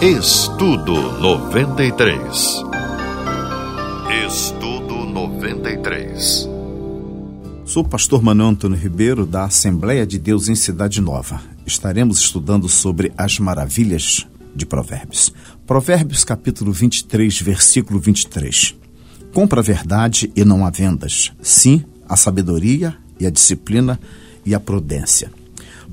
Estudo 93. Estudo 93. Sou o pastor Manuel Antônio Ribeiro, da Assembleia de Deus em Cidade Nova. Estaremos estudando sobre as maravilhas de Provérbios. Provérbios, capítulo 23, versículo 23. Compra a verdade e não há vendas. Sim, a sabedoria e a disciplina e a prudência.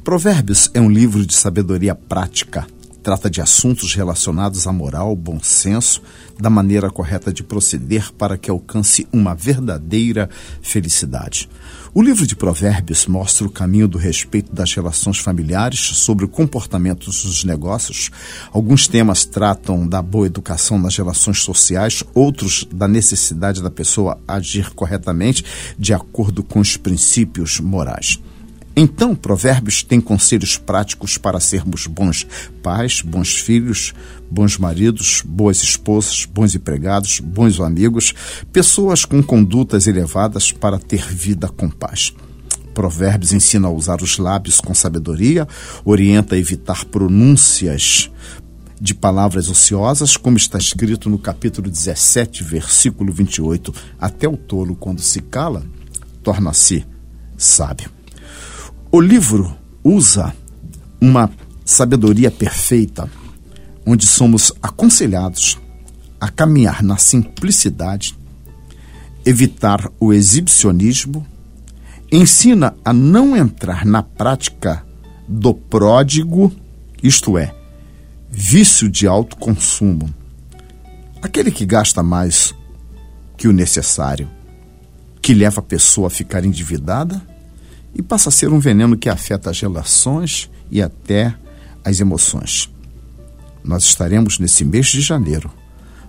Provérbios é um livro de sabedoria prática Trata de assuntos relacionados à moral, bom senso, da maneira correta de proceder para que alcance uma verdadeira felicidade. O livro de Provérbios mostra o caminho do respeito das relações familiares, sobre o comportamento dos negócios. Alguns temas tratam da boa educação nas relações sociais, outros da necessidade da pessoa agir corretamente de acordo com os princípios morais. Então, Provérbios tem conselhos práticos para sermos bons pais, bons filhos, bons maridos, boas esposas, bons empregados, bons amigos, pessoas com condutas elevadas para ter vida com paz. Provérbios ensina a usar os lábios com sabedoria, orienta a evitar pronúncias de palavras ociosas, como está escrito no capítulo 17, versículo 28. Até o tolo, quando se cala, torna-se sábio. O livro usa uma sabedoria perfeita, onde somos aconselhados a caminhar na simplicidade, evitar o exibicionismo, ensina a não entrar na prática do pródigo, isto é, vício de alto consumo, aquele que gasta mais que o necessário, que leva a pessoa a ficar endividada e passa a ser um veneno que afeta as relações e até as emoções. Nós estaremos nesse mês de janeiro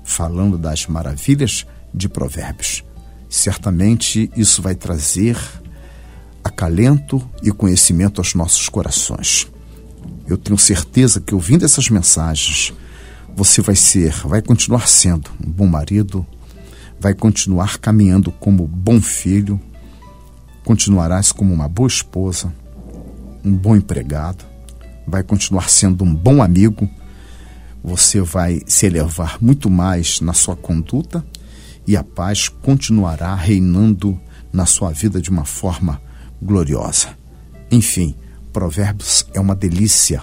falando das maravilhas de Provérbios. Certamente isso vai trazer acalento e conhecimento aos nossos corações. Eu tenho certeza que ouvindo essas mensagens, você vai ser, vai continuar sendo um bom marido, vai continuar caminhando como bom filho, continuarás como uma boa esposa, um bom empregado, vai continuar sendo um bom amigo, você vai se elevar muito mais na sua conduta e a paz continuará reinando na sua vida de uma forma gloriosa. Enfim, Provérbios é uma delícia.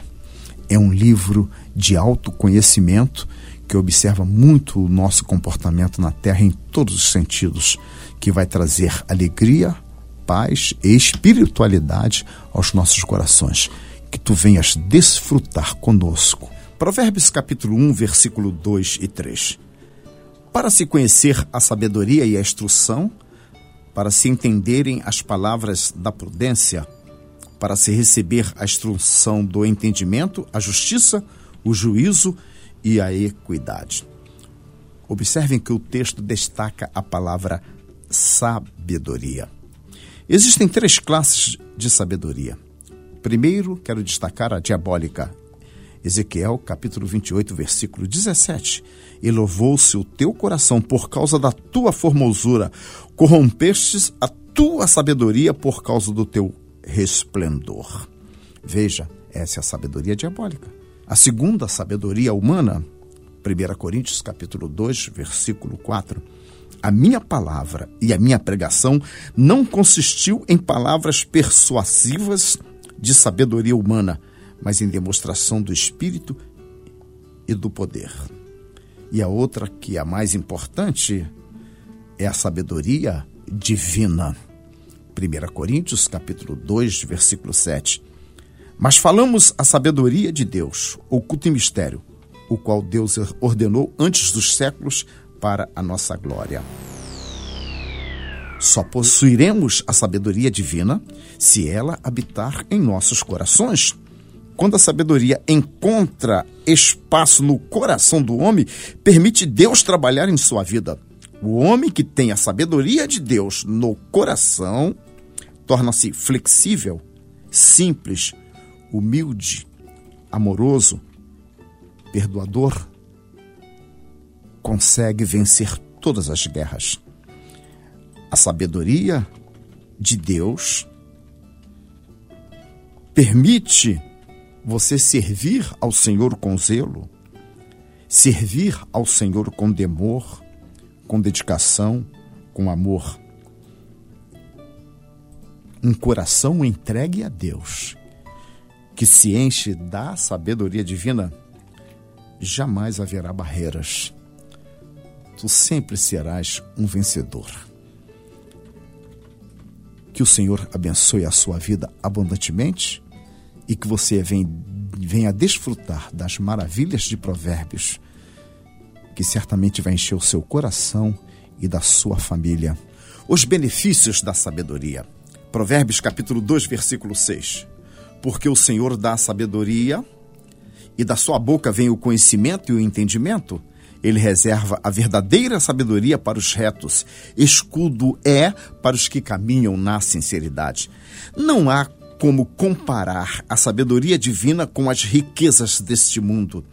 É um livro de autoconhecimento que observa muito o nosso comportamento na terra em todos os sentidos, que vai trazer alegria, paz e espiritualidade aos nossos corações. Que tu venhas desfrutar conosco. Provérbios capítulo 1, versículo 2 e 3. Para se conhecer a sabedoria e a instrução, para se entenderem as palavras da prudência, para se receber a instrução do entendimento, a justiça, o juízo e a equidade. Observem que o texto destaca a palavra sabedoria. Existem três classes de sabedoria. Primeiro, quero destacar a diabólica. Ezequiel, capítulo 28, versículo 17. E louvou-se o teu coração por causa da tua formosura, corrompestes a tua sabedoria por causa do teu resplendor. Veja, essa é a sabedoria diabólica. A segunda, sabedoria humana, 1 Coríntios, capítulo 2, versículo 4 a minha palavra e a minha pregação não consistiu em palavras persuasivas de sabedoria humana, mas em demonstração do Espírito e do poder. E a outra, que é a mais importante, é a sabedoria divina. 1 Coríntios, capítulo 2, versículo 7. Mas falamos a sabedoria de Deus, oculto em mistério, o qual Deus ordenou antes dos séculos para a nossa glória. Só possuiremos a sabedoria divina se ela habitar em nossos corações. Quando a sabedoria encontra espaço no coração do homem, permite Deus trabalhar em sua vida. O homem que tem a sabedoria de Deus no coração torna-se flexível, simples, humilde, amoroso, perdoador, consegue vencer todas as guerras. A sabedoria de Deus permite você servir ao Senhor com zelo, servir ao Senhor com temor, com dedicação, com amor. Um coração entregue a Deus, que se enche da sabedoria divina, jamais haverá barreiras. Tu sempre serás um vencedor. Que o Senhor abençoe a sua vida abundantemente e que você venha desfrutar das maravilhas de Provérbios, que certamente vai encher o seu coração e da sua família. Os benefícios da sabedoria. Provérbios capítulo 2, versículo 6. Porque o Senhor dá a sabedoria e da sua boca vem o conhecimento e o entendimento. Ele reserva a verdadeira sabedoria para os retos. Escudo é para os que caminham na sinceridade. Não há como comparar a sabedoria divina com as riquezas deste mundo.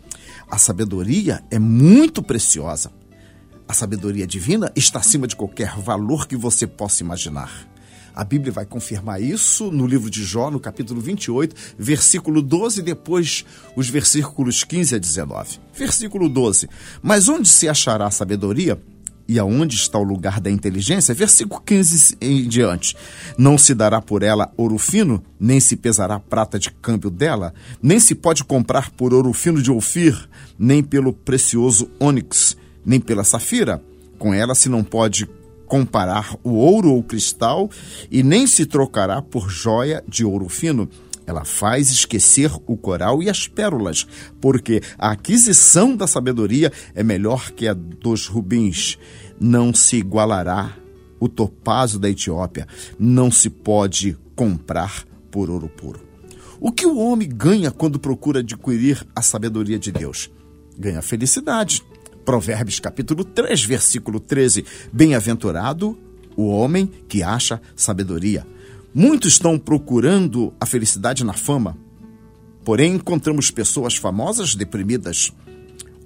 A sabedoria é muito preciosa. A sabedoria divina está acima de qualquer valor que você possa imaginar. A Bíblia vai confirmar isso no livro de Jó, no capítulo 28, versículo 12, e depois os versículos 15 a 19. Versículo 12: Mas onde se achará a sabedoria? E aonde está o lugar da inteligência? Versículo 15 em diante. Não se dará por ela ouro fino, nem se pesará prata de câmbio dela, nem se pode comprar por ouro fino de Ofir, nem pelo precioso ônix, nem pela safira. Com ela se não pode comparar o ouro ou cristal, e nem se trocará por joia de ouro fino. Ela faz esquecer o coral e as pérolas, porque a aquisição da sabedoria é melhor que a dos rubins. Não se igualará o topázio da Etiópia, não se pode comprar por ouro puro. O que o homem ganha quando procura adquirir a sabedoria de Deus? Ganha felicidade. Provérbios capítulo 3, versículo 13. Bem-aventurado o homem que acha sabedoria. Muitos estão procurando a felicidade na fama, porém encontramos pessoas famosas deprimidas.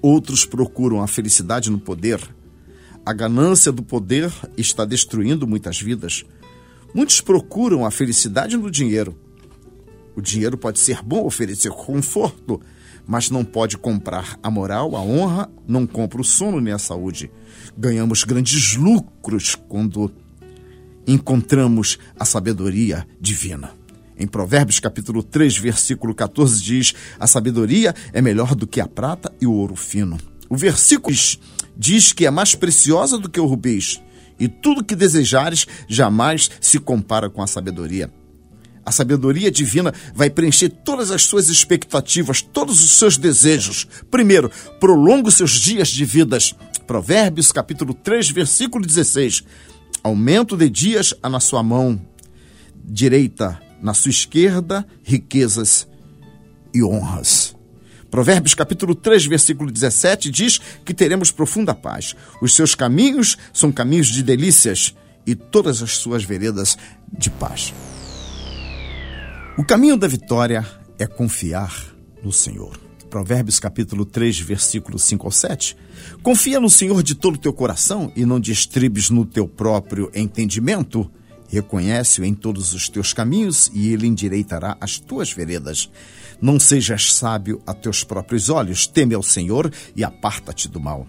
Outros procuram a felicidade no poder. A ganância do poder está destruindo muitas vidas. Muitos procuram a felicidade no dinheiro. O dinheiro pode ser bom, oferecer conforto, mas não pode comprar a moral, a honra, não compra o sono nem a saúde. Ganhamos grandes lucros quando encontramos a sabedoria divina. Em Provérbios capítulo 3, versículo 14 diz: "A sabedoria é melhor do que a prata e o ouro fino". O versículo diz que é mais preciosa do que o rubis, e tudo que desejares jamais se compara com a sabedoria. A sabedoria divina vai preencher todas as suas expectativas, todos os seus desejos. Primeiro, prolonga os seus dias de vidas. Provérbios, capítulo 3, versículo 16. Aumento de dias há na sua mão direita, na sua esquerda, riquezas e honras. Provérbios capítulo 3, versículo 17 diz que teremos profunda paz. Os seus caminhos são caminhos de delícias e todas as suas veredas de paz. O caminho da vitória é confiar no Senhor. Provérbios capítulo 3, versículo 5 ao 7. Confia no Senhor de todo o teu coração e não distribes no teu próprio entendimento. Reconhece-o em todos os teus caminhos e ele endireitará as tuas veredas. Não sejas sábio a teus próprios olhos, teme ao Senhor e aparta-te do mal.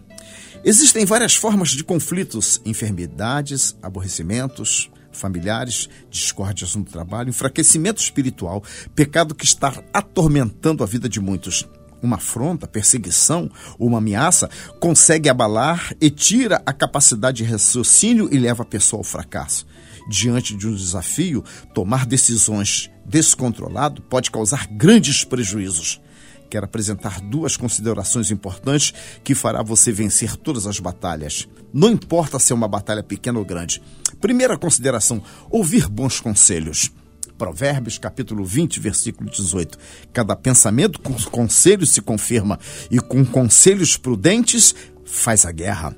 Existem várias formas de conflitos, enfermidades, aborrecimentos, familiares, discórdias no trabalho, enfraquecimento espiritual, pecado que está atormentando a vida de muitos. Uma afronta, perseguição, uma ameaça consegue abalar e tira a capacidade de raciocínio e leva a pessoa ao fracasso. Diante de um desafio, tomar decisões descontrolado pode causar grandes prejuízos quero apresentar duas considerações importantes que fará você vencer todas as batalhas. Não importa se é uma batalha pequena ou grande. Primeira consideração: ouvir bons conselhos. Provérbios capítulo 20, versículo 18. Cada pensamento com conselhos se confirma, e com conselhos prudentes faz a guerra.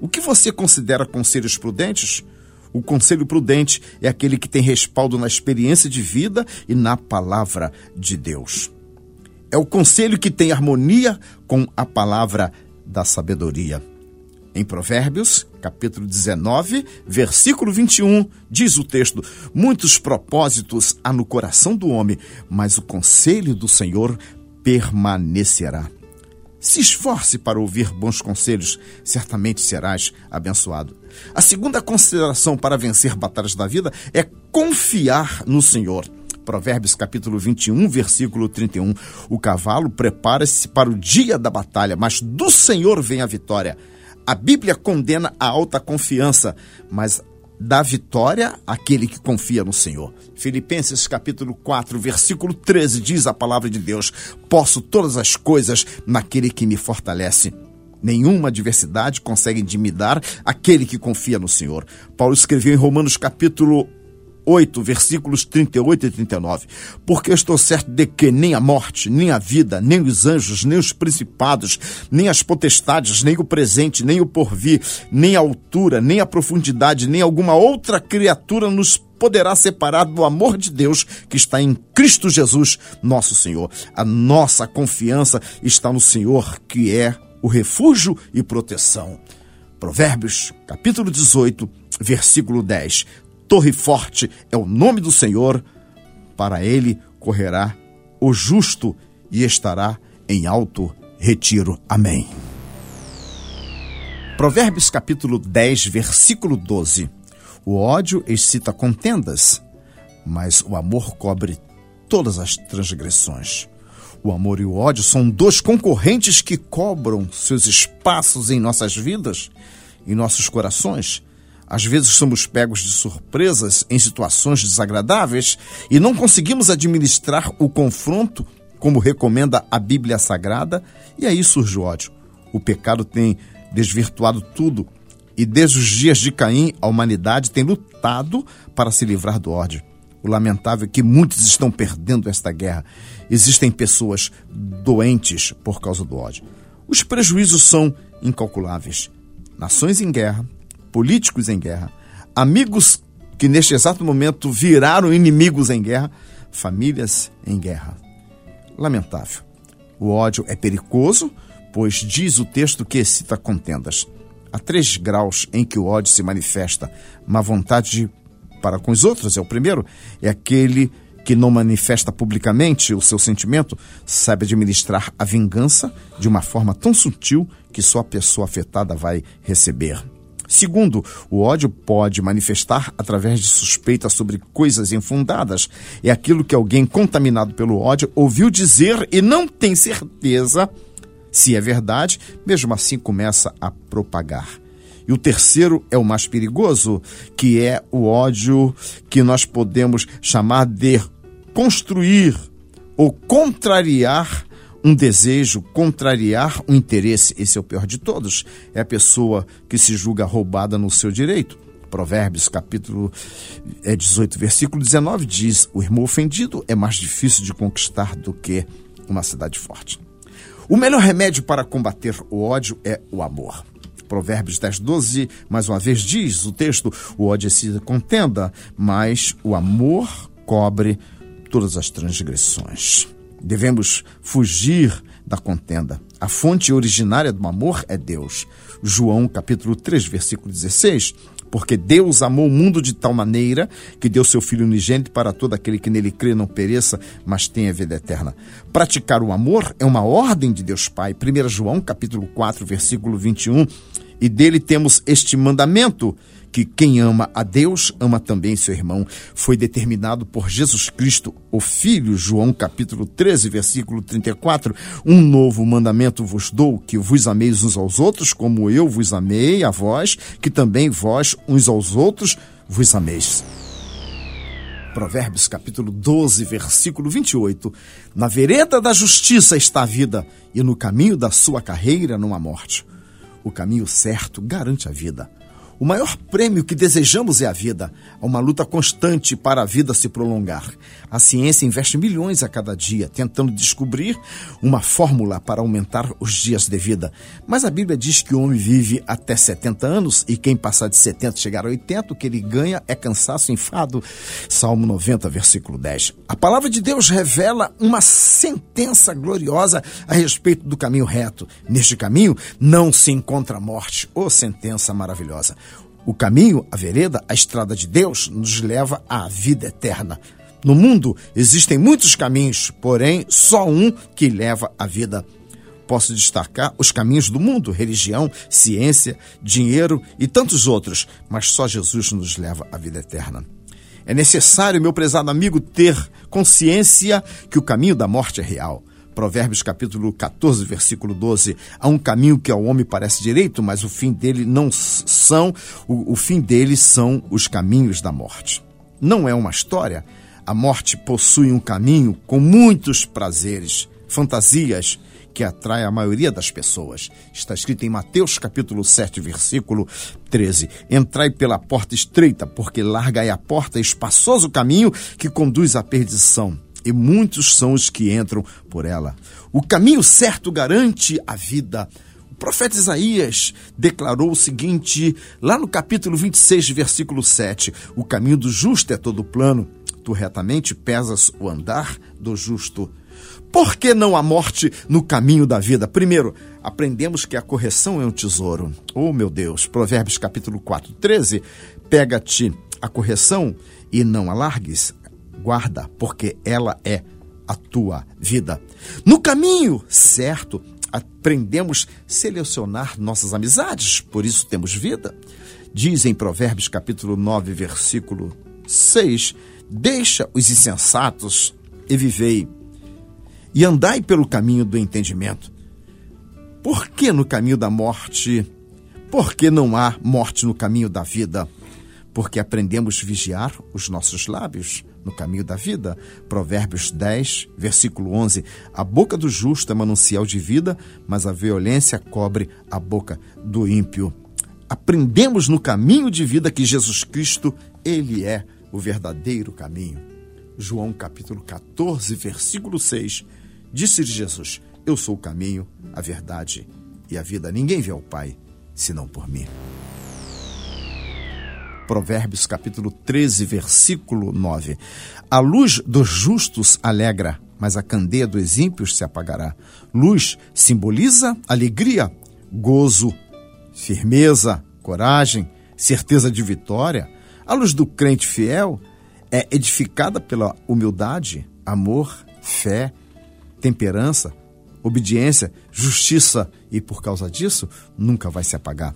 O que você considera conselhos prudentes? O conselho prudente é aquele que tem respaldo na experiência de vida e na palavra de Deus. É o conselho que tem harmonia com a palavra da sabedoria. Em Provérbios, capítulo 19, versículo 21, diz o texto: Muitos propósitos há no coração do homem, mas o conselho do Senhor permanecerá. Se esforce para ouvir bons conselhos, certamente serás abençoado. A segunda consideração para vencer batalhas da vida é confiar no Senhor. Provérbios capítulo 21, versículo 31. O cavalo prepara-se para o dia da batalha, mas do Senhor vem a vitória. A Bíblia condena a alta confiança, mas dá vitória àquele que confia no Senhor. Filipenses capítulo 4, versículo 13 diz a palavra de Deus: Posso todas as coisas naquele que me fortalece. Nenhuma adversidade consegue intimidar aquele que confia no Senhor. Paulo escreveu em Romanos capítulo 8, versículos 38 e 39. Porque estou certo de que nem a morte, nem a vida, nem os anjos, nem os principados, nem as potestades, nem o presente, nem o porvir, nem a altura, nem a profundidade, nem alguma outra criatura nos poderá separar do amor de Deus que está em Cristo Jesus, nosso Senhor. A nossa confiança está no Senhor, que é o refúgio e proteção. Provérbios, capítulo 18, versículo 10. Torre forte é o nome do Senhor, para ele correrá o justo e estará em alto retiro. Amém. Provérbios capítulo 10, versículo 12. O ódio excita contendas, mas o amor cobre todas as transgressões. O amor e o ódio são dois concorrentes que cobram seus espaços em nossas vidas, em nossos corações. Às vezes somos pegos de surpresas em situações desagradáveis e não conseguimos administrar o confronto como recomenda a Bíblia Sagrada, e aí surge o ódio. O pecado tem desvirtuado tudo e desde os dias de Caim a humanidade tem lutado para se livrar do ódio. O lamentável é que muitos estão perdendo esta guerra. Existem pessoas doentes por causa do ódio. Os prejuízos são incalculáveis. Nações em guerra, políticos em guerra, amigos que neste exato momento viraram inimigos em guerra, famílias em guerra. Lamentável. O ódio é perigoso, pois diz o texto que excita contendas. Há três graus em que o ódio se manifesta. Má vontade para com os outros é o primeiro, é aquele que não manifesta publicamente o seu sentimento, sabe administrar a vingança de uma forma tão sutil que só a pessoa afetada vai receber. Segundo, o ódio pode manifestar através de suspeitas sobre coisas infundadas. É aquilo que alguém contaminado pelo ódio ouviu dizer e não tem certeza se é verdade, mesmo assim começa a propagar. E o terceiro é o mais perigoso, que é o ódio que nós podemos chamar de construir ou contrariar um desejo, contrariar um interesse. Esse é o pior de todos. É a pessoa que se julga roubada no seu direito. Provérbios, capítulo 18, é, versículo 19 diz: O irmão ofendido é mais difícil de conquistar do que uma cidade forte. O melhor remédio para combater o ódio é o amor. Provérbios 10, 12, mais uma vez diz o texto: o ódio é se contenda, mas o amor cobre todas as transgressões. Devemos fugir da contenda. A fonte originária do amor é Deus. João capítulo 3, versículo 16. Porque Deus amou o mundo de tal maneira que deu seu Filho unigênito para todo aquele que nele crê não pereça, mas tenha vida eterna. Praticar o amor é uma ordem de Deus Pai. 1 João capítulo 4, versículo 21. E dele temos este mandamento: que quem ama a Deus ama também seu irmão. Foi determinado por Jesus Cristo, o Filho, João capítulo 13, versículo 34. Um novo mandamento vos dou, que vos ameis uns aos outros, como eu vos amei a vós, que também vós uns aos outros vos ameis. Provérbios capítulo 12, versículo 28. Na vereda da justiça está a vida, e no caminho da sua carreira não há morte. O caminho certo garante a vida. O maior prêmio que desejamos é a vida, uma luta constante para a vida se prolongar. A ciência investe milhões a cada dia tentando descobrir uma fórmula para aumentar os dias de vida. Mas a Bíblia diz que o homem vive até 70 anos e quem passar de 70 chegar a 80, o que ele ganha é cansaço, enfado. Salmo 90, versículo 10. A palavra de Deus revela uma sentença gloriosa a respeito do caminho reto. Neste caminho não se encontra morte. Oh, sentença maravilhosa! O caminho, a vereda, a estrada de Deus nos leva à vida eterna. No mundo existem muitos caminhos, porém só um que leva à vida. Posso destacar os caminhos do mundo, religião, ciência, dinheiro e tantos outros, mas só Jesus nos leva à vida eterna. É necessário, meu prezado amigo, ter consciência que o caminho da morte é real. Provérbios capítulo 14, versículo 12. Há um caminho que ao homem parece direito, mas o fim dele não são, o, o fim dele são os caminhos da morte. Não é uma história. A morte possui um caminho com muitos prazeres, fantasias que atrai a maioria das pessoas. Está escrito em Mateus capítulo 7, versículo 13. Entrai pela porta estreita, porque larga é a porta, espaçoso caminho que conduz à perdição e muitos são os que entram por ela. O caminho certo garante a vida. O profeta Isaías declarou o seguinte, lá no capítulo 26, versículo 7: O caminho do justo é todo plano, retamente pesas o andar do justo. Por que não a morte no caminho da vida? Primeiro, aprendemos que a correção é um tesouro. Oh, meu Deus! Provérbios capítulo 4, 13. Pega-te a correção e não alargues guarda, porque ela é a tua vida. No caminho certo, aprendemos a selecionar nossas amizades, por isso temos vida. Diz em Provérbios capítulo 9, versículo 6: Deixa os insensatos e vivei, e andai pelo caminho do entendimento. Por que no caminho da morte? Por que não há morte no caminho da vida? Porque aprendemos vigiar os nossos lábios no caminho da vida. Provérbios 10, versículo 11. A boca do justo é manancial de vida, mas a violência cobre a boca do ímpio. Aprendemos no caminho de vida que Jesus Cristo, ele é o verdadeiro caminho. João capítulo 14, versículo 6. Disse Jesus: Eu sou o caminho, a verdade e a vida. Ninguém vê ao Pai senão por mim. Provérbios capítulo 13, versículo 9. A luz dos justos alegra, mas a candeia dos ímpios se apagará. Luz simboliza alegria, gozo, firmeza, coragem, certeza de vitória. A luz do crente fiel é edificada pela humildade, amor, fé, temperança, obediência, justiça e por causa disso nunca vai se apagar.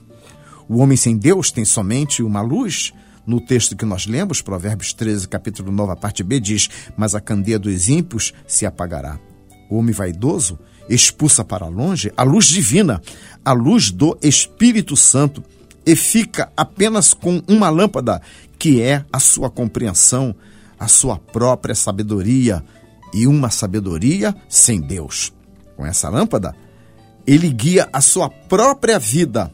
O homem sem Deus tem somente uma luz. No texto que nós lemos, Provérbios 13, capítulo 9, a parte B, diz: Mas a candeia dos ímpios se apagará. O homem vaidoso expulsa para longe a luz divina, a luz do Espírito Santo, e fica apenas com uma lâmpada, que é a sua compreensão, a sua própria sabedoria, e uma sabedoria sem Deus. Com essa lâmpada, ele guia a sua própria vida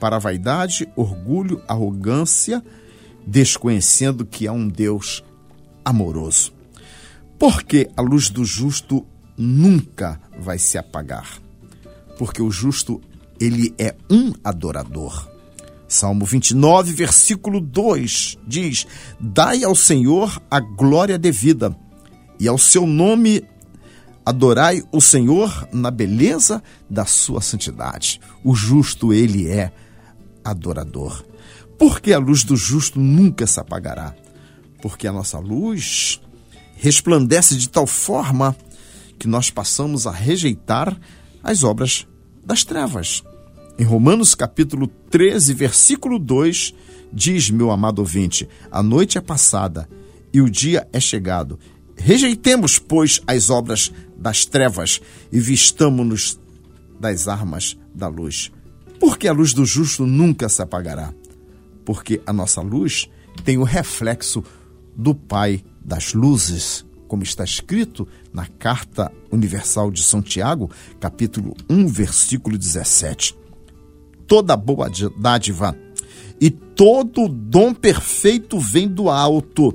para a vaidade, orgulho, arrogância, desconhecendo que há um Deus amoroso. Porque a luz do justo nunca vai se apagar. Porque o justo, ele é um adorador. Salmo 29, versículo 2 diz: Dai ao Senhor a glória devida, e ao seu nome adorai o Senhor na beleza da sua santidade. O justo, ele é adorador. Porque a luz do justo nunca se apagará. Porque a nossa luz resplandece de tal forma que nós passamos a rejeitar as obras das trevas. Em Romanos capítulo 13, versículo 2, diz, meu amado ouvinte, a noite é passada e o dia é chegado. Rejeitemos, pois, as obras das trevas e vistamo-nos das armas da luz. Porque a luz do justo nunca se apagará. Porque a nossa luz tem o reflexo do Pai das luzes, como está escrito na Carta Universal de São Tiago, capítulo 1, versículo 17. Toda boa dádiva e todo dom perfeito vem do alto,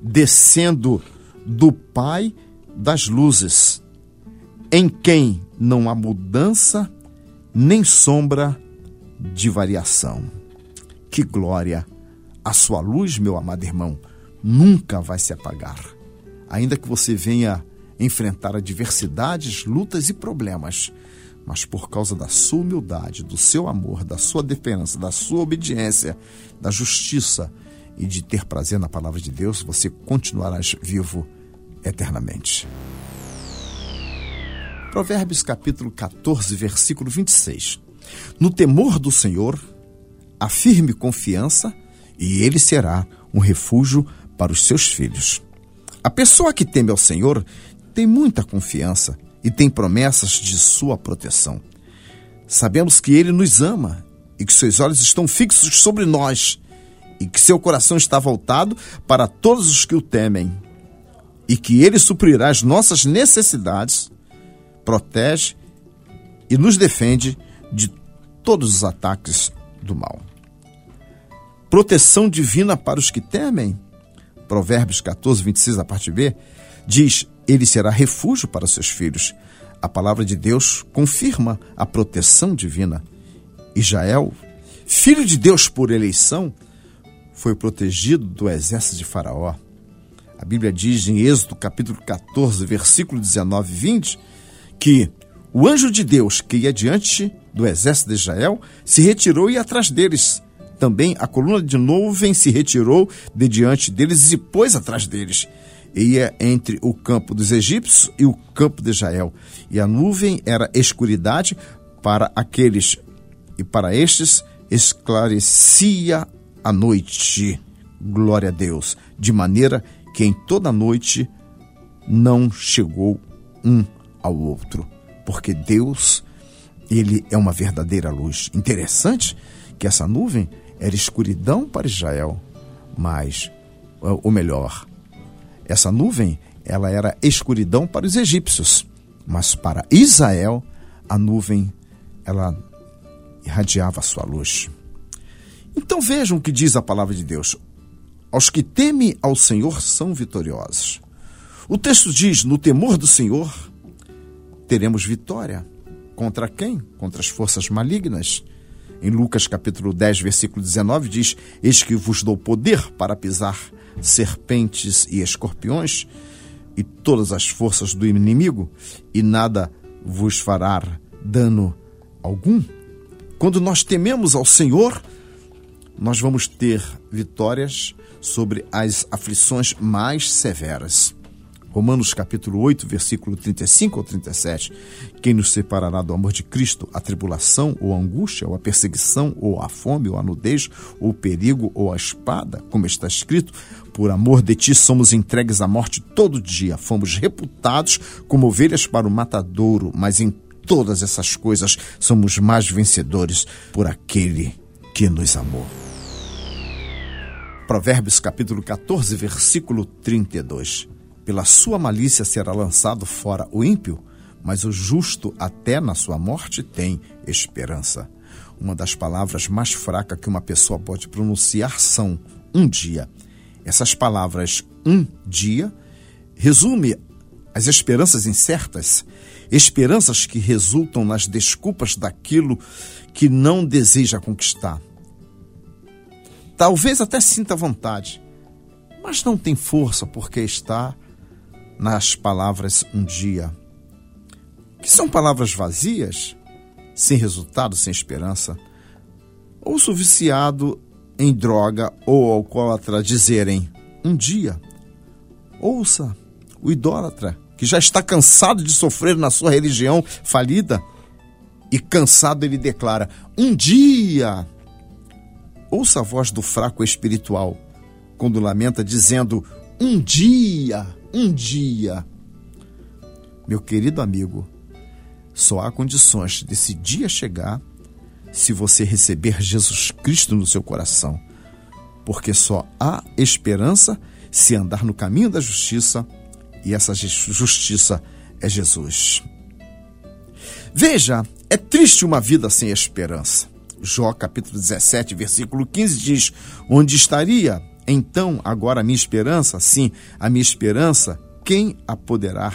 descendo do Pai das luzes, em quem não há mudança nem sombra de variação. Que glória! A sua luz, meu amado irmão, nunca vai se apagar. Ainda que você venha enfrentar adversidades, lutas e problemas, mas por causa da sua humildade, do seu amor, da sua defesa, da sua obediência, da justiça e de ter prazer na palavra de Deus, você continuará vivo eternamente. Provérbios capítulo 14, versículo 26. No temor do Senhor, a firme confiança, e ele será um refúgio para os seus filhos. A pessoa que teme ao Senhor tem muita confiança e tem promessas de sua proteção. Sabemos que ele nos ama e que seus olhos estão fixos sobre nós e que seu coração está voltado para todos os que o temem e que ele suprirá as nossas necessidades, protege e nos defende de todos os ataques do mal. Proteção divina para os que temem. Provérbios 14, 26, a parte B, diz: Ele será refúgio para seus filhos. A palavra de Deus confirma a proteção divina. Israel, filho de Deus por eleição, foi protegido do exército de Faraó. A Bíblia diz em Êxodo capítulo 14, versículo 19 e 20, que o anjo de Deus que ia diante do exército de Israel se retirou e atrás deles. Também a coluna de nuvem se retirou de diante deles e pôs atrás deles. Ia entre o campo dos egípcios e o campo de Israel. E a nuvem era escuridade para aqueles, e para estes esclarecia a noite. Glória a Deus. De maneira que em toda a noite não chegou um ao outro. Porque Deus, ele é uma verdadeira luz. Interessante que essa nuvem era escuridão para Israel, mas, ou melhor, essa nuvem, ela era escuridão para os egípcios, mas para Israel, a nuvem, ela irradiava a sua luz. Então vejam o que diz a palavra de Deus. Aos que temem ao Senhor são vitoriosos. O texto diz: no temor do Senhor teremos vitória. Contra quem? Contra as forças malignas. Em Lucas capítulo 10, versículo 19 diz: Eis que vos dou poder para pisar serpentes e escorpiões e todas as forças do inimigo, e nada vos fará dano algum. Quando nós tememos ao Senhor, nós vamos ter vitórias sobre as aflições mais severas. Romanos capítulo 8, versículo 35 ou 37. Quem nos separará do amor de Cristo? A tribulação, ou a angústia, ou a perseguição, ou a fome, ou a nudez, ou o perigo, ou a espada, como está escrito: Por amor de ti somos entregues à morte todo dia. Fomos reputados como ovelhas para o matadouro, mas em todas essas coisas somos mais vencedores por aquele que nos amou. Provérbios capítulo 14, versículo 32. Pela sua malícia será lançado fora o ímpio, mas o justo até na sua morte tem esperança. Uma das palavras mais fracas que uma pessoa pode pronunciar são um dia. Essas palavras um dia resume as esperanças incertas, esperanças que resultam nas desculpas daquilo que não deseja conquistar. Talvez até sinta vontade, mas não tem força porque está nas palavras um dia, que são palavras vazias, sem resultado, sem esperança. Ouço o viciado em droga ou alcoólatra dizerem um dia. Ouça o idólatra que já está cansado de sofrer na sua religião falida e cansado ele declara um dia. Ouça a voz do fraco espiritual quando lamenta dizendo um dia um dia. Meu querido amigo, só há condições desse dia chegar se você receber Jesus Cristo no seu coração, porque só há esperança se andar no caminho da justiça e essa justiça é Jesus. Veja, é triste uma vida sem esperança. Jó capítulo 17, versículo 15 diz: Onde estaria então, agora a minha esperança, sim, a minha esperança, quem a poderá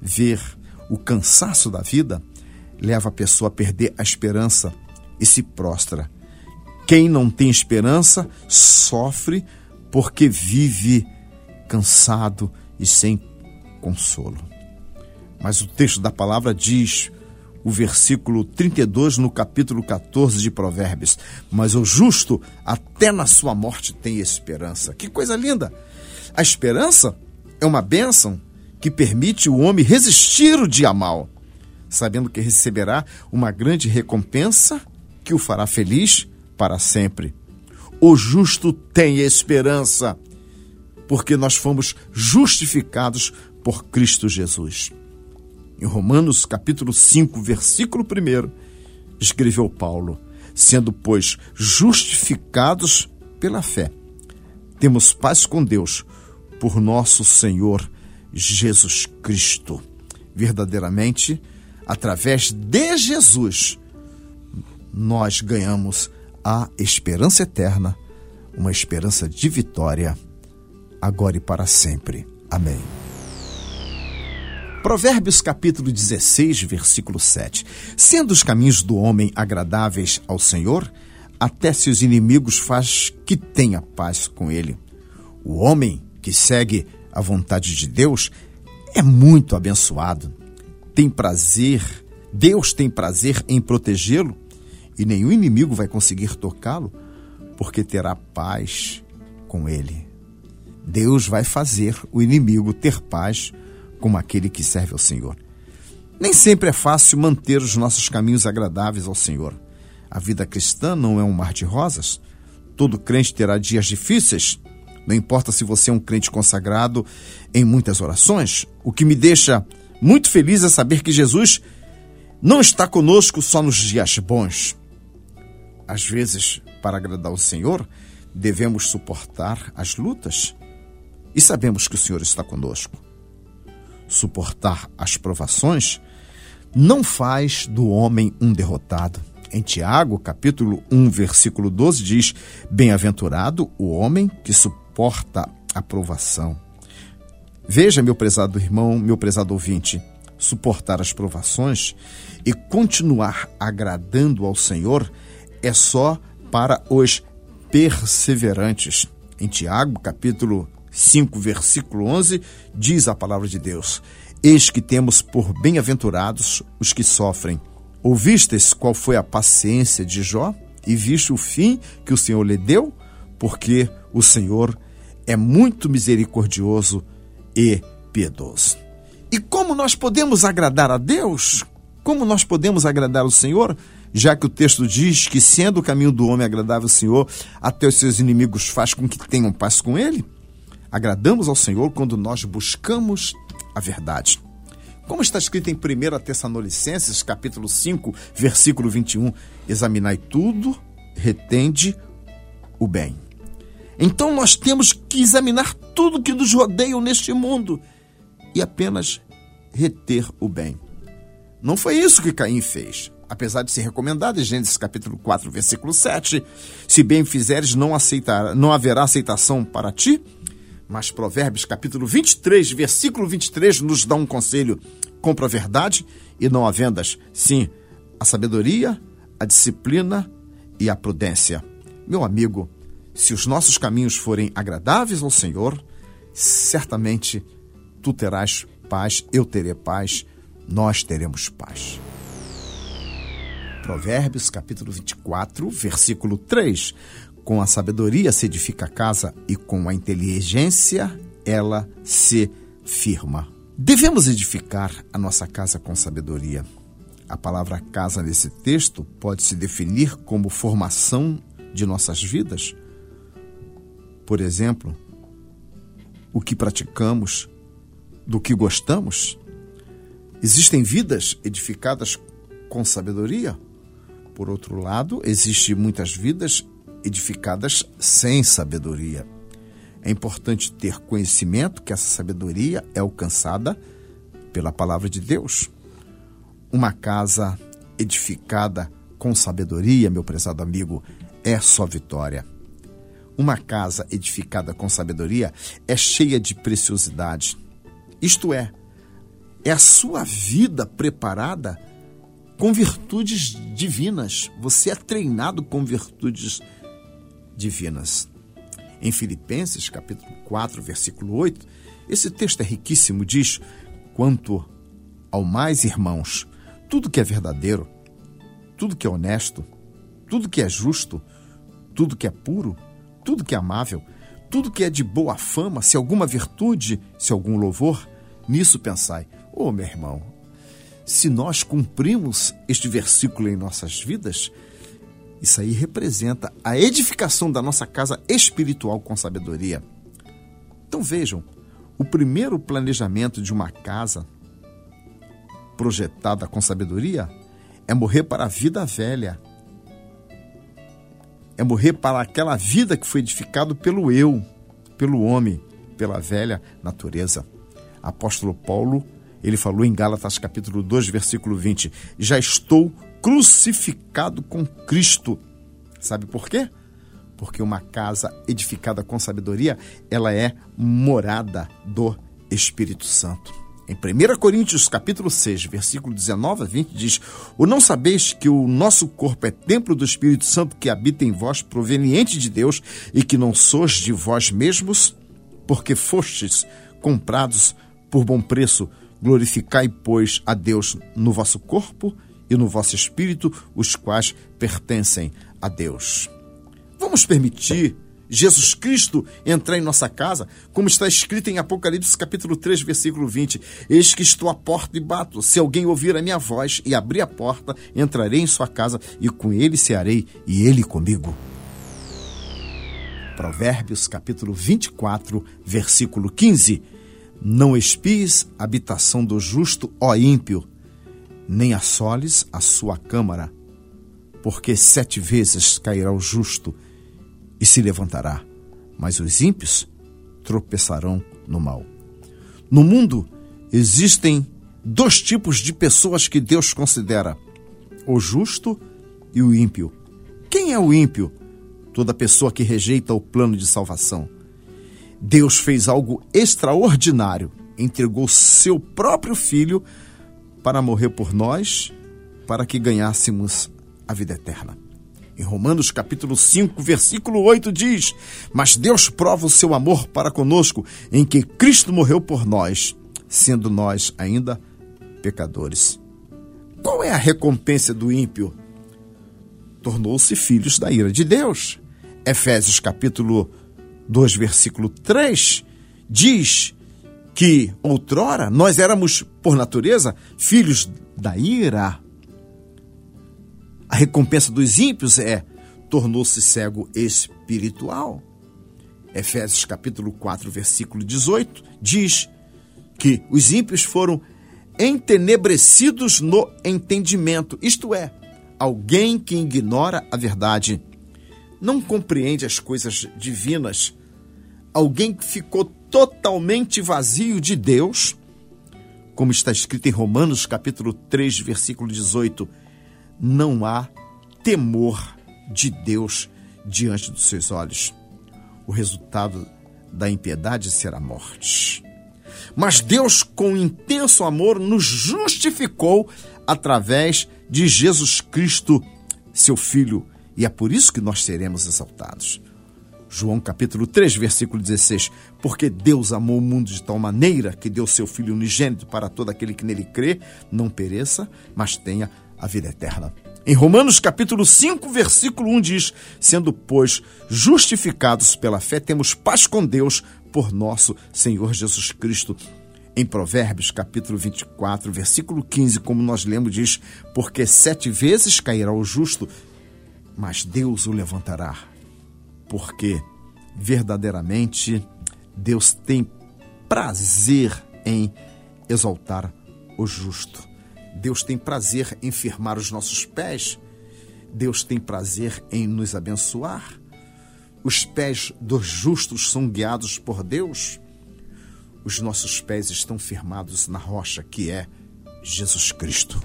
ver? O cansaço da vida leva a pessoa a perder a esperança e se prostra. Quem não tem esperança sofre porque vive cansado e sem consolo. Mas o texto da palavra diz: o versículo 32 no capítulo 14 de Provérbios. Mas o justo, até na sua morte, tem esperança. Que coisa linda! A esperança é uma bênção que permite o homem resistir o dia mal. sabendo que receberá uma grande recompensa que o fará feliz para sempre. O justo tem esperança, porque nós fomos justificados por Cristo Jesus. Em Romanos capítulo 5, versículo 1, escreveu Paulo: sendo, pois, justificados pela fé, temos paz com Deus por nosso Senhor Jesus Cristo. Verdadeiramente, através de Jesus, nós ganhamos a esperança eterna, uma esperança de vitória, agora e para sempre. Amém. Provérbios capítulo 16, versículo 7. Sendo os caminhos do homem agradáveis ao Senhor, até seus inimigos faz que tenha paz com ele. O homem que segue a vontade de Deus é muito abençoado. Tem prazer, Deus tem prazer em protegê-lo e nenhum inimigo vai conseguir tocá-lo, porque terá paz com ele. Deus vai fazer o inimigo ter paz como aquele que serve ao Senhor. Nem sempre é fácil manter os nossos caminhos agradáveis ao Senhor. A vida cristã não é um mar de rosas. Todo crente terá dias difíceis. Não importa se você é um crente consagrado em muitas orações. O que me deixa muito feliz é saber que Jesus não está conosco só nos dias bons. Às vezes, para agradar o Senhor, devemos suportar as lutas e sabemos que o Senhor está conosco suportar as provações, não faz do homem um derrotado. Em Tiago, capítulo 1, versículo 12, diz: Bem-aventurado o homem que suporta a provação. Veja, meu prezado irmão, meu prezado ouvinte, suportar as provações e continuar agradando ao Senhor é só para os perseverantes. Em Tiago, capítulo 5, versículo 11, diz a palavra de Deus: Eis que temos por bem-aventurados os que sofrem. Ouvistes qual foi a paciência de Jó e viste o fim que o Senhor lhe deu? Porque o Senhor é muito misericordioso e piedoso. E como nós podemos agradar a Deus? Como nós podemos agradar o Senhor? Já que o texto diz que, sendo o caminho do homem agradável ao Senhor, até os seus inimigos faz com que tenham paz com ele? Agradamos ao Senhor quando nós buscamos a verdade. Como está escrito em 1 Tessalonicenses, capítulo 5, versículo 21, examinai tudo, retende o bem. Então nós temos que examinar tudo que nos rodeia neste mundo e apenas reter o bem. Não foi isso que Caim fez. Apesar de ser recomendado em Gênesis capítulo 4, versículo 7, se bem fizeres, não, aceitar, não haverá aceitação para ti, mas Provérbios capítulo 23, versículo 23 nos dá um conselho: compra a verdade e não a vendas. Sim, a sabedoria, a disciplina e a prudência. Meu amigo, se os nossos caminhos forem agradáveis ao Senhor, certamente tu terás paz, eu terei paz, nós teremos paz. Provérbios capítulo 24, versículo 3. Com a sabedoria se edifica a casa e com a inteligência ela se firma. Devemos edificar a nossa casa com sabedoria. A palavra casa nesse texto pode se definir como formação de nossas vidas. Por exemplo, o que praticamos, do que gostamos. Existem vidas edificadas com sabedoria. Por outro lado, existem muitas vidas edificadas sem sabedoria. É importante ter conhecimento que essa sabedoria é alcançada pela palavra de Deus. Uma casa edificada com sabedoria, meu prezado amigo, é só vitória. Uma casa edificada com sabedoria é cheia de preciosidade. Isto é, é a sua vida preparada com virtudes divinas. Você é treinado com virtudes divinas divinas. Em Filipenses, capítulo 4, versículo 8, esse texto é riquíssimo, diz: Quanto ao mais, irmãos, tudo que é verdadeiro, tudo que é honesto, tudo que é justo, tudo que é puro, tudo que é amável, tudo que é de boa fama, se alguma virtude, se algum louvor, nisso pensai. Oh, meu irmão, se nós cumprimos este versículo em nossas vidas, isso aí representa a edificação da nossa casa espiritual com sabedoria. Então vejam, o primeiro planejamento de uma casa projetada com sabedoria é morrer para a vida velha. É morrer para aquela vida que foi edificado pelo eu, pelo homem, pela velha natureza. Apóstolo Paulo, ele falou em Gálatas capítulo 2, versículo 20: "Já estou crucificado com Cristo". Sabe por quê? Porque uma casa edificada com sabedoria, ela é morada do Espírito Santo. Em 1 Coríntios capítulo 6, versículo 19 a 20 diz: "O não sabeis que o nosso corpo é templo do Espírito Santo que habita em vós, proveniente de Deus, e que não sois de vós mesmos, porque fostes comprados por bom preço. Glorificai, pois, a Deus no vosso corpo e no vosso espírito, os quais pertencem a Deus." Vamos permitir Jesus Cristo entrar em nossa casa, como está escrito em Apocalipse capítulo 3, versículo 20: Eis que estou à porta e bato. Se alguém ouvir a minha voz e abrir a porta, entrarei em sua casa e com ele cearei e ele comigo. Provérbios capítulo 24, versículo 15: Não espies a habitação do justo, ó ímpio, nem assoles a sua câmara, porque sete vezes cairá o justo e se levantará, mas os ímpios tropeçarão no mal. No mundo existem dois tipos de pessoas que Deus considera: o justo e o ímpio. Quem é o ímpio? Toda pessoa que rejeita o plano de salvação. Deus fez algo extraordinário, entregou seu próprio filho para morrer por nós, para que ganhássemos a vida eterna. Em Romanos capítulo 5, versículo 8 diz: Mas Deus prova o seu amor para conosco em que Cristo morreu por nós, sendo nós ainda pecadores. Qual é a recompensa do ímpio? Tornou-se filhos da ira de Deus. Efésios capítulo 2, versículo 3 diz que outrora nós éramos, por natureza, filhos da ira a recompensa dos ímpios é tornou-se cego espiritual. Efésios capítulo 4, versículo 18 diz que os ímpios foram entenebrecidos no entendimento, isto é, alguém que ignora a verdade, não compreende as coisas divinas, alguém que ficou totalmente vazio de Deus, como está escrito em Romanos capítulo 3, versículo 18, não há temor de Deus diante dos seus olhos. O resultado da impiedade será morte. Mas Deus, com intenso amor, nos justificou através de Jesus Cristo, seu Filho, e é por isso que nós seremos exaltados. João capítulo 3, versículo 16. Porque Deus amou o mundo de tal maneira que deu seu Filho unigênito para todo aquele que nele crê, não pereça, mas tenha a vida eterna. Em Romanos capítulo 5, versículo 1 diz: Sendo, pois, justificados pela fé, temos paz com Deus por nosso Senhor Jesus Cristo. Em Provérbios capítulo 24, versículo 15, como nós lemos, diz: Porque sete vezes cairá o justo, mas Deus o levantará. Porque verdadeiramente Deus tem prazer em exaltar o justo. Deus tem prazer em firmar os nossos pés. Deus tem prazer em nos abençoar. Os pés dos justos são guiados por Deus. Os nossos pés estão firmados na rocha que é Jesus Cristo.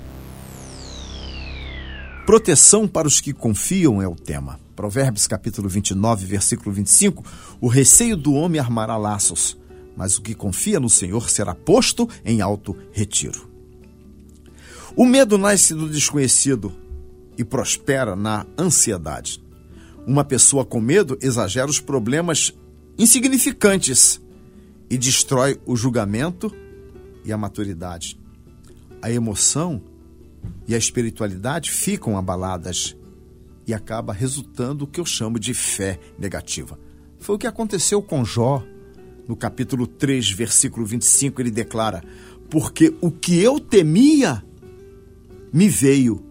Proteção para os que confiam é o tema. Provérbios capítulo 29, versículo 25. O receio do homem armará laços, mas o que confia no Senhor será posto em alto retiro. O medo nasce do desconhecido e prospera na ansiedade. Uma pessoa com medo exagera os problemas insignificantes e destrói o julgamento e a maturidade. A emoção e a espiritualidade ficam abaladas e acaba resultando o que eu chamo de fé negativa. Foi o que aconteceu com Jó. No capítulo 3, versículo 25, ele declara: Porque o que eu temia me veio,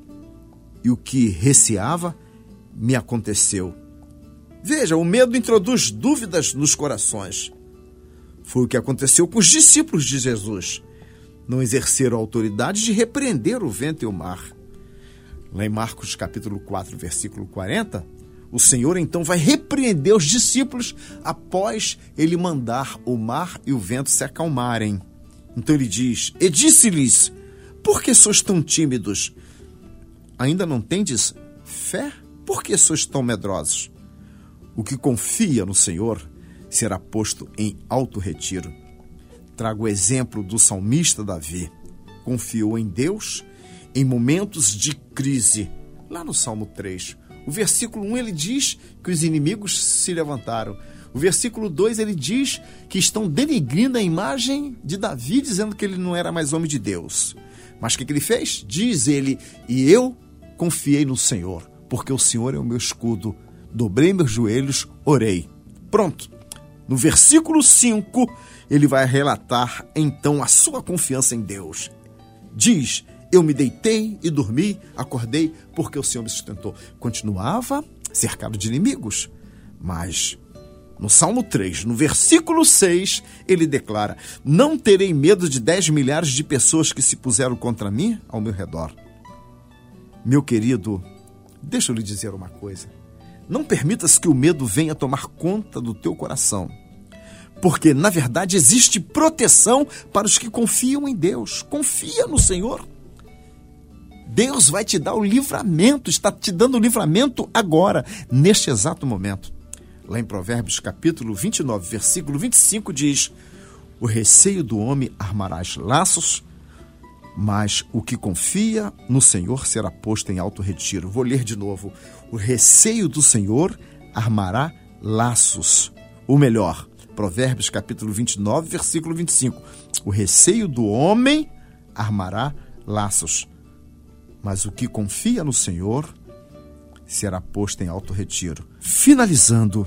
e o que receava me aconteceu. Veja, o medo introduz dúvidas nos corações. Foi o que aconteceu com os discípulos de Jesus. Não exerceram autoridade de repreender o vento e o mar. Lá em Marcos capítulo 4, versículo 40, o Senhor então vai repreender os discípulos após ele mandar o mar e o vento se acalmarem. Então ele diz: E disse-lhes: Por que sois tão tímidos? Ainda não tendes fé? Por que sois tão medrosos? O que confia no Senhor será posto em alto retiro. Trago o exemplo do salmista Davi. Confiou em Deus em momentos de crise. Lá no Salmo 3, o versículo 1 ele diz que os inimigos se levantaram. O versículo 2 ele diz que estão denigrindo a imagem de Davi, dizendo que ele não era mais homem de Deus. Mas o que, que ele fez? Diz ele: E eu confiei no Senhor, porque o Senhor é o meu escudo. Dobrei meus joelhos, orei. Pronto. No versículo 5, ele vai relatar então a sua confiança em Deus. Diz: eu me deitei e dormi, acordei, porque o Senhor me sustentou. Continuava cercado de inimigos, mas no Salmo 3, no versículo 6, ele declara: Não terei medo de dez milhares de pessoas que se puseram contra mim ao meu redor. Meu querido, deixa eu lhe dizer uma coisa. Não permitas que o medo venha tomar conta do teu coração. Porque, na verdade, existe proteção para os que confiam em Deus. Confia no Senhor. Deus vai te dar o livramento, está te dando o livramento agora, neste exato momento. Lá em Provérbios capítulo 29, versículo 25 diz: O receio do homem armarás laços, mas o que confia no Senhor será posto em alto retiro. Vou ler de novo. O receio do Senhor armará laços. O melhor, Provérbios capítulo 29, versículo 25. O receio do homem armará laços, mas o que confia no Senhor será posto em alto retiro. Finalizando,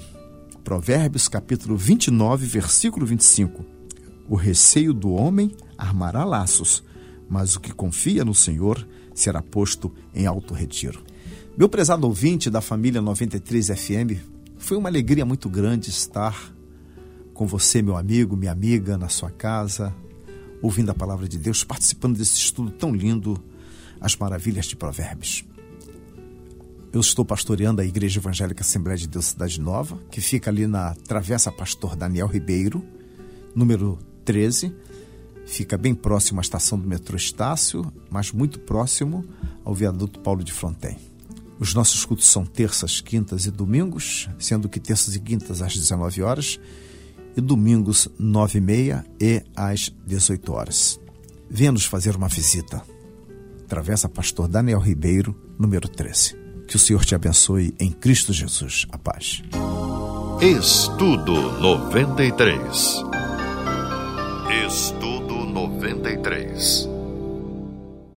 Provérbios capítulo 29, versículo 25. O receio do homem armará laços, mas o que confia no Senhor será posto em alto retiro. Meu prezado ouvinte da família 93 FM, foi uma alegria muito grande estar com você, meu amigo, minha amiga, na sua casa, ouvindo a palavra de Deus, participando desse estudo tão lindo as maravilhas de Provérbios. Eu estou pastoreando a Igreja Evangélica Assembleia de Deus Cidade Nova, que fica ali na Travessa Pastor Daniel Ribeiro, número 13. Fica bem próximo à estação do metrô Estácio, mas muito próximo ao viaduto Paulo de Fronten. Os nossos cultos são terças, quintas e domingos, sendo que terças e quintas às 19 horas e domingos 9 e meia e às 18 horas. Venha nos fazer uma visita. Travessa Pastor Daniel Ribeiro, número 13. Que o Senhor te abençoe em Cristo Jesus. A paz. Estudo 93. Estudo 93.